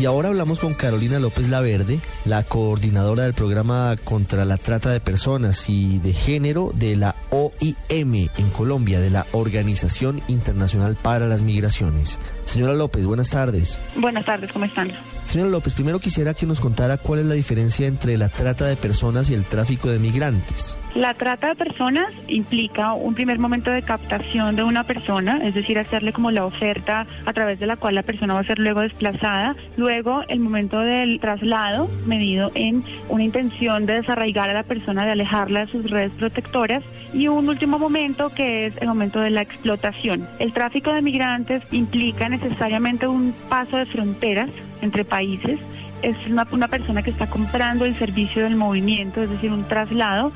Y ahora hablamos con Carolina López Laverde, la coordinadora del programa contra la trata de personas y de género de la OIM en Colombia, de la Organización Internacional para las Migraciones. Señora López, buenas tardes. Buenas tardes, ¿cómo están? Señora López, primero quisiera que nos contara cuál es la diferencia entre la trata de personas y el tráfico de migrantes. La trata de personas implica un primer momento de captación de una persona, es decir, hacerle como la oferta a través de la cual la persona va a ser luego desplazada. Luego, el momento del traslado, medido en una intención de desarraigar a la persona, de alejarla de sus redes protectoras. Y un último momento que es el momento de la explotación. El tráfico de migrantes implica necesariamente un paso de fronteras entre países es una, persona que está comprando el servicio del movimiento, es decir, un traslado.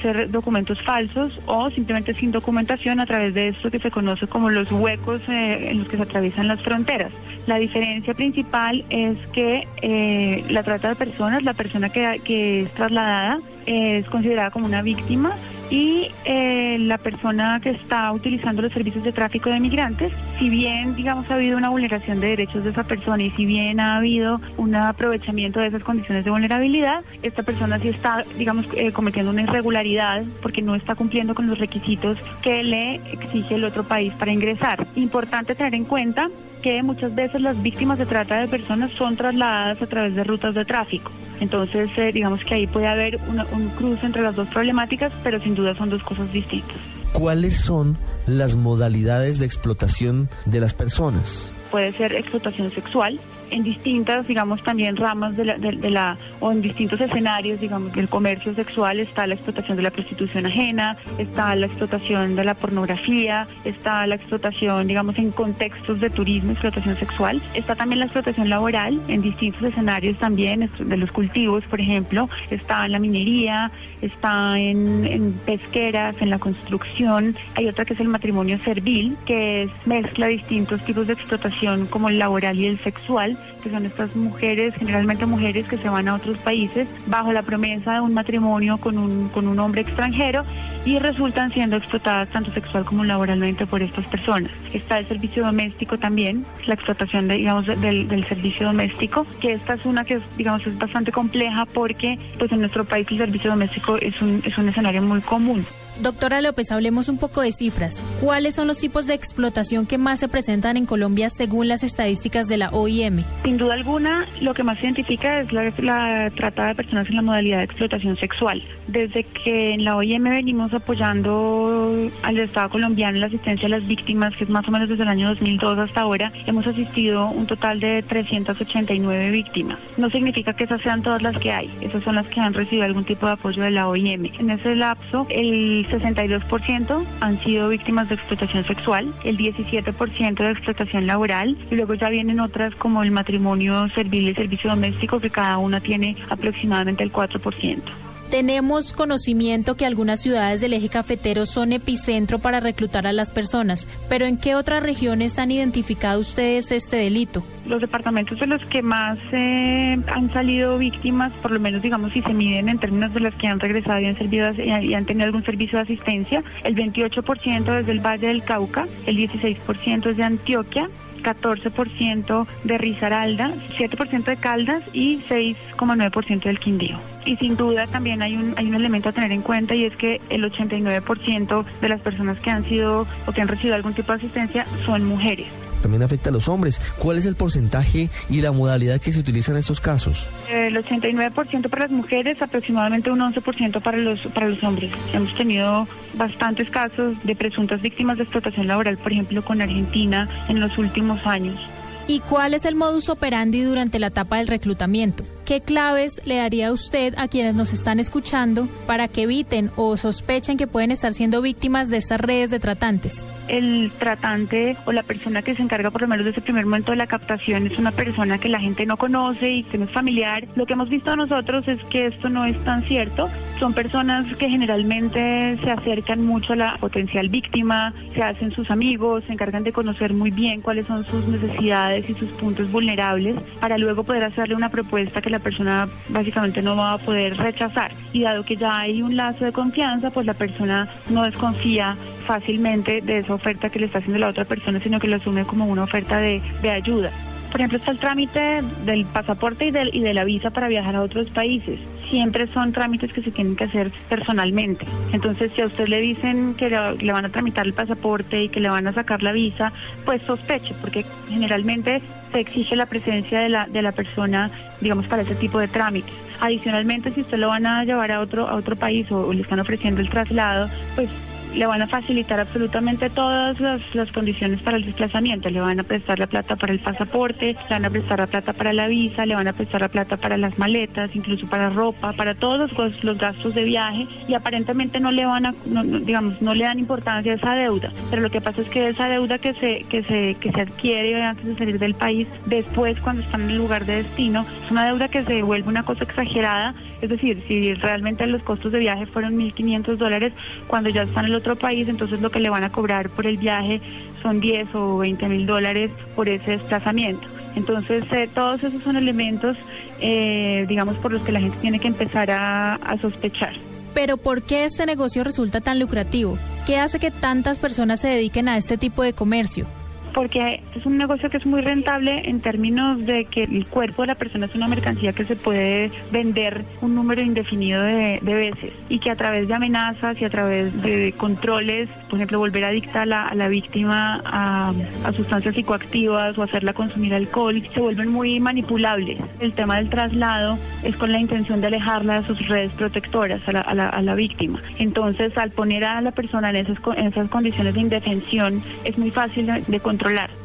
Ser documentos falsos o simplemente sin documentación a través de esto que se conoce como los huecos eh, en los que se atraviesan las fronteras. La diferencia principal es que eh, la trata de personas, la persona que, que es trasladada, es considerada como una víctima y eh, la persona que está utilizando los servicios de tráfico de migrantes, si bien, digamos, ha habido una vulneración de derechos de esa persona y si bien ha habido un aprovechamiento de esas condiciones de vulnerabilidad, esta persona sí está, digamos, eh, cometiendo una irregularidad porque no está cumpliendo con los requisitos que le exige el otro país para ingresar. Importante tener en cuenta que muchas veces las víctimas de trata de personas son trasladadas a través de rutas de tráfico. Entonces, eh, digamos que ahí puede haber una, un cruce entre las dos problemáticas, pero sin duda son dos cosas distintas. ¿Cuáles son las modalidades de explotación de las personas? Puede ser explotación sexual, en distintas, digamos, también ramas de la, de, de la, o en distintos escenarios, digamos, del comercio sexual está la explotación de la prostitución ajena, está la explotación de la pornografía, está la explotación, digamos, en contextos de turismo, explotación sexual, está también la explotación laboral en distintos escenarios también, de los cultivos, por ejemplo, está en la minería, está en, en pesqueras, en la construcción, hay otra que es el matrimonio servil, que es mezcla distintos tipos de explotación como el laboral y el sexual, que son estas mujeres, generalmente mujeres que se van a otros países bajo la promesa de un matrimonio con un, con un hombre extranjero y resultan siendo explotadas tanto sexual como laboralmente por estas personas. Está el servicio doméstico también, la explotación de, digamos, del, servicio doméstico, que esta es una que digamos es bastante compleja porque pues en nuestro país el servicio doméstico es un, es un escenario muy común. Doctora López, hablemos un poco de cifras. ¿Cuáles son los tipos de explotación que más se presentan en Colombia según las estadísticas de la OIM? Sin duda alguna, lo que más se identifica es la, la trata de personas en la modalidad de explotación sexual. Desde que en la OIM venimos apoyando al Estado colombiano en la asistencia a las víctimas, que es más o menos desde el año 2002 hasta ahora, hemos asistido un total de 389 víctimas. No significa que esas sean todas las que hay, esas son las que han recibido algún tipo de apoyo de la OIM. En ese lapso, el 62% han sido víctimas de explotación sexual, el 17% de explotación laboral y luego ya vienen otras como el matrimonio servil y el servicio doméstico que cada una tiene aproximadamente el 4%. Tenemos conocimiento que algunas ciudades del eje cafetero son epicentro para reclutar a las personas, pero ¿en qué otras regiones han identificado ustedes este delito? Los departamentos de los que más eh, han salido víctimas, por lo menos digamos si se miden en términos de las que han regresado y han, servido, y han tenido algún servicio de asistencia, el 28% es del Valle del Cauca, el 16% es de Antioquia, 14% de Risaralda, 7% de Caldas y 6,9% del Quindío. Y sin duda también hay un, hay un elemento a tener en cuenta y es que el 89% de las personas que han sido o que han recibido algún tipo de asistencia son mujeres también afecta a los hombres. ¿Cuál es el porcentaje y la modalidad que se utiliza en estos casos? El 89% para las mujeres, aproximadamente un 11% para los, para los hombres. Hemos tenido bastantes casos de presuntas víctimas de explotación laboral, por ejemplo, con Argentina en los últimos años. ¿Y cuál es el modus operandi durante la etapa del reclutamiento? ¿Qué claves le daría a usted a quienes nos están escuchando para que eviten o sospechen que pueden estar siendo víctimas de estas redes de tratantes? El tratante o la persona que se encarga por lo menos de ese primer momento de la captación es una persona que la gente no conoce y que no es familiar. Lo que hemos visto nosotros es que esto no es tan cierto. Son personas que generalmente se acercan mucho a la potencial víctima, se hacen sus amigos, se encargan de conocer muy bien cuáles son sus necesidades y sus puntos vulnerables para luego poder hacerle una propuesta que la persona básicamente no va a poder rechazar. Y dado que ya hay un lazo de confianza, pues la persona no desconfía fácilmente de esa oferta que le está haciendo la otra persona, sino que lo asume como una oferta de, de ayuda. Por ejemplo, está el trámite del pasaporte y, del, y de la visa para viajar a otros países. Siempre son trámites que se tienen que hacer personalmente. Entonces, si a usted le dicen que le, van a tramitar el pasaporte y que le van a sacar la visa, pues sospeche, porque generalmente se exige la presencia de la, de la persona, digamos, para ese tipo de trámites. Adicionalmente, si usted lo van a llevar a otro, a otro país o le están ofreciendo el traslado, pues le van a facilitar absolutamente todas las, condiciones para el desplazamiento. Le van a prestar la plata para el pasaporte, le van a prestar la plata para la visa, le van a prestar la plata para las maletas, incluso para ropa, para todos los, gastos de viaje y aparentemente no le van a, digamos, no le dan importancia a esa deuda. Pero lo que pasa es que esa deuda que se, que se, que se adquiere antes de salir del país, después cuando están en el lugar de destino, es una deuda que se vuelve una cosa exagerada. Es decir, si realmente los costos de viaje fueron 1.500 dólares, cuando ya están en el otro país, entonces lo que le van a cobrar por el viaje son 10 o 20 mil dólares por ese desplazamiento. Entonces, eh, todos esos son elementos, eh, digamos, por los que la gente tiene que empezar a, a sospechar. Pero ¿por qué este negocio resulta tan lucrativo? ¿Qué hace que tantas personas se dediquen a este tipo de comercio? Porque es un negocio que es muy rentable en términos de que el cuerpo de la persona es una mercancía que se puede vender un número indefinido de, veces y que a través de amenazas y a través de controles, por ejemplo, volver adicta a la, a la víctima a, sustancias psicoactivas o hacerla consumir alcohol, se vuelven muy manipulables. El tema del traslado es con la intención de alejarla de sus redes protectoras a la, a la, víctima. Entonces, al poner a la persona en esas, en esas condiciones de indefensión, es muy fácil de controlar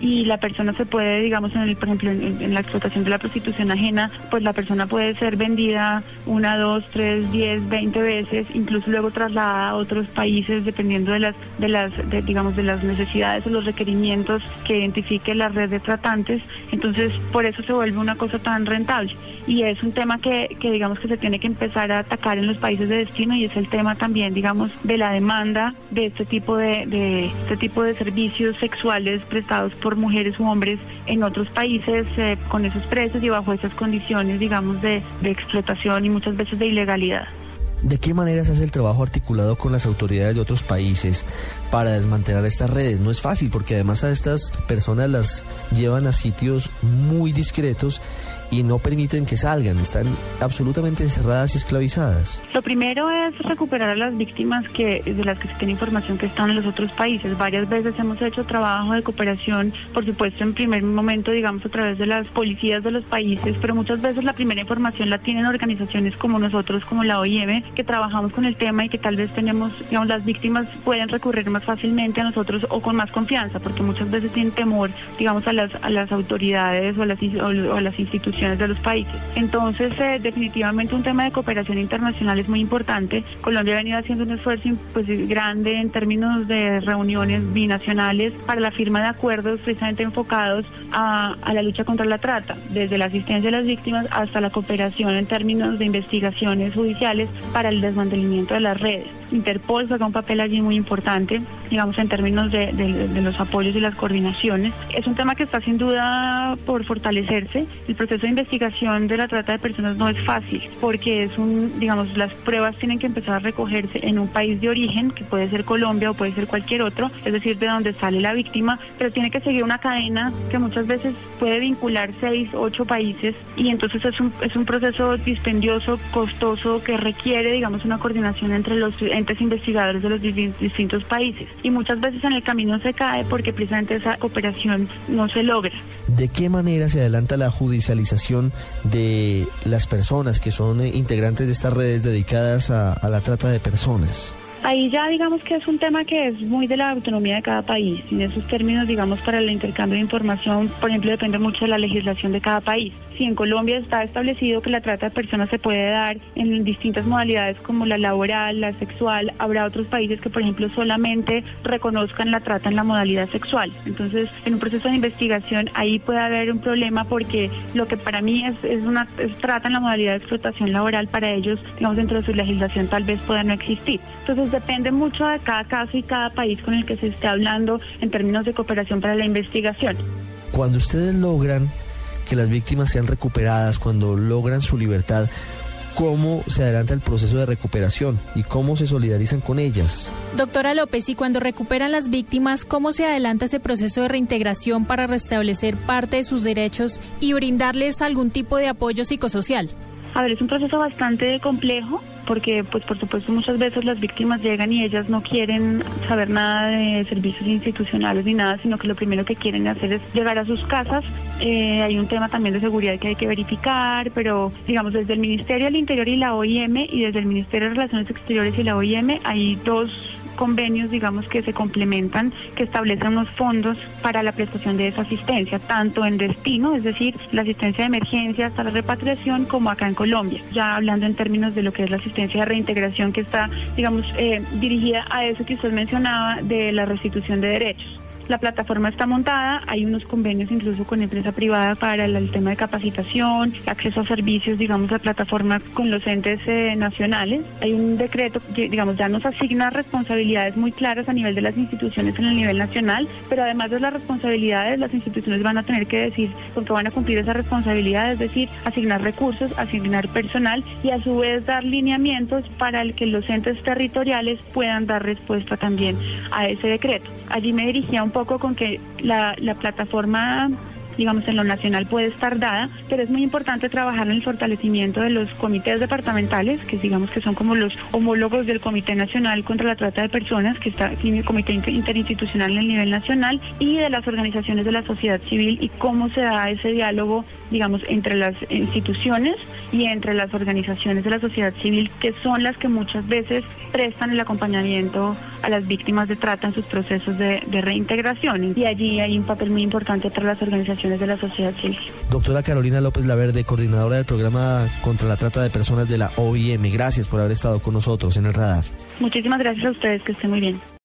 y la persona se puede, digamos, en el, por ejemplo, en, la explotación de la prostitución ajena, pues la persona puede ser vendida una, dos, tres, diez, veinte veces, incluso luego trasladada a otros países dependiendo de las, de las, digamos, de las necesidades o los requerimientos que identifique la red de tratantes. Entonces, por eso se vuelve una cosa tan rentable. Y es un tema que, que digamos, que se tiene que empezar a atacar en los países de destino y es el tema también, digamos, de la demanda de este tipo de, este tipo de servicios sexuales prestados por mujeres u hombres en otros países eh, con esos precios y bajo esas condiciones, digamos, de, de explotación y muchas veces de ilegalidad. ¿De qué manera se hace el trabajo articulado con las autoridades de otros países para desmantelar estas redes? No es fácil porque además a estas personas las llevan a sitios muy discretos y no permiten que salgan, están absolutamente encerradas y esclavizadas. Lo primero es recuperar a las víctimas que de las que se tiene información que están en los otros países. Varias veces hemos hecho trabajo de cooperación, por supuesto en primer momento, digamos, a través de las policías de los países, pero muchas veces la primera información la tienen organizaciones como nosotros, como la OIM, que trabajamos con el tema y que tal vez tenemos, digamos, las víctimas pueden recurrir más fácilmente a nosotros o con más confianza, porque muchas veces tienen temor, digamos, a las, a las autoridades o a las, o a las instituciones de los países. Entonces, eh, definitivamente un tema de cooperación internacional es muy importante. Colombia ha venido haciendo un esfuerzo pues, grande en términos de reuniones binacionales para la firma de acuerdos precisamente enfocados a, a la lucha contra la trata, desde la asistencia a las víctimas hasta la cooperación en términos de investigaciones judiciales el desmantelamiento de las redes. Interpol juega un papel allí muy importante, digamos, en términos de, los apoyos y las coordinaciones. Es un tema que está sin duda por fortalecerse. El proceso de investigación de la trata de personas no es fácil, porque es un, digamos, las pruebas tienen que empezar a recogerse en un país de origen, que puede ser Colombia o puede ser cualquier otro, es decir, de donde sale la víctima, pero tiene que seguir una cadena que muchas veces puede vincular seis, ocho países, y entonces es un, es un proceso dispendioso, costoso, que requiere, digamos, una coordinación entre los investigadores de los distintos países. Y muchas veces en el camino se cae porque precisamente esa cooperación no se logra. ¿De qué manera se adelanta la judicialización de las personas que son eh, integrantes de estas redes dedicadas a, a la trata de personas? Ahí ya digamos que es un tema que es muy de la autonomía de cada país. En esos términos, digamos, para el intercambio de información, por ejemplo, depende mucho de la legislación de cada país. Si en Colombia está establecido que la trata de personas se puede dar en distintas modalidades como la laboral, la sexual, habrá otros países que, por ejemplo, solamente reconozcan la trata en la modalidad sexual. Entonces, en un proceso de investigación, ahí puede haber un problema porque lo que para mí es, es una trata en la modalidad de explotación laboral, para ellos, digamos, dentro de su legislación tal vez pueda no existir. Entonces, depende mucho de cada caso y cada país con el que se esté hablando en términos de cooperación para la investigación. Cuando ustedes logran que las víctimas sean recuperadas, cuando logran su libertad, cómo se adelanta el proceso de recuperación y cómo se solidarizan con ellas. Doctora López, y cuando recuperan las víctimas, ¿cómo se adelanta ese proceso de reintegración para restablecer parte de sus derechos y brindarles algún tipo de apoyo psicosocial? A ver, es un proceso bastante complejo porque, pues, por supuesto, muchas veces las víctimas llegan y ellas no quieren saber nada de servicios institucionales ni nada, sino que lo primero que quieren hacer es llegar a sus casas. Eh, hay un tema también de seguridad que hay que verificar, pero, digamos, desde el Ministerio del Interior y la OIM y desde el Ministerio de Relaciones Exteriores y la OIM hay dos convenios, digamos, que se complementan, que establecen unos fondos para la prestación de esa asistencia, tanto en destino, es decir, la asistencia de emergencia hasta la repatriación, como acá en Colombia. Ya hablando en términos de lo que es la asistencia de reintegración que está, digamos, eh, dirigida a eso que usted mencionaba de la restitución de derechos. La plataforma está montada, hay unos convenios incluso con empresa privada para el, tema de capacitación, acceso a servicios, digamos, la plataforma con los entes eh, nacionales. Hay un decreto que, digamos, ya nos asigna responsabilidades muy claras a nivel de las instituciones en el nivel nacional, pero además de las responsabilidades, las instituciones van a tener que decir con qué van a cumplir esa responsabilidad, es decir, asignar recursos, asignar personal y a su vez dar lineamientos para el que los entes territoriales puedan dar respuesta también a ese decreto. Allí me dirigía un poco poco con que la, la plataforma digamos, en lo nacional puede estar dada, pero es muy importante trabajar en el fortalecimiento de los comités departamentales, que digamos que son como los homólogos del Comité Nacional contra la Trata de Personas, que está el Comité Interinstitucional en el nivel nacional, y de las organizaciones de la sociedad civil y cómo se da ese diálogo, digamos, entre las instituciones y entre las organizaciones de la sociedad civil, que son las que muchas veces prestan el acompañamiento a las víctimas de trata en sus procesos de, de reintegración. Y allí hay un papel muy importante para las organizaciones de la sociedad civil. Doctora Carolina López Laverde, coordinadora del programa contra la trata de personas de la OIM, gracias por haber estado con nosotros en el radar. Muchísimas gracias a ustedes, que estén muy bien.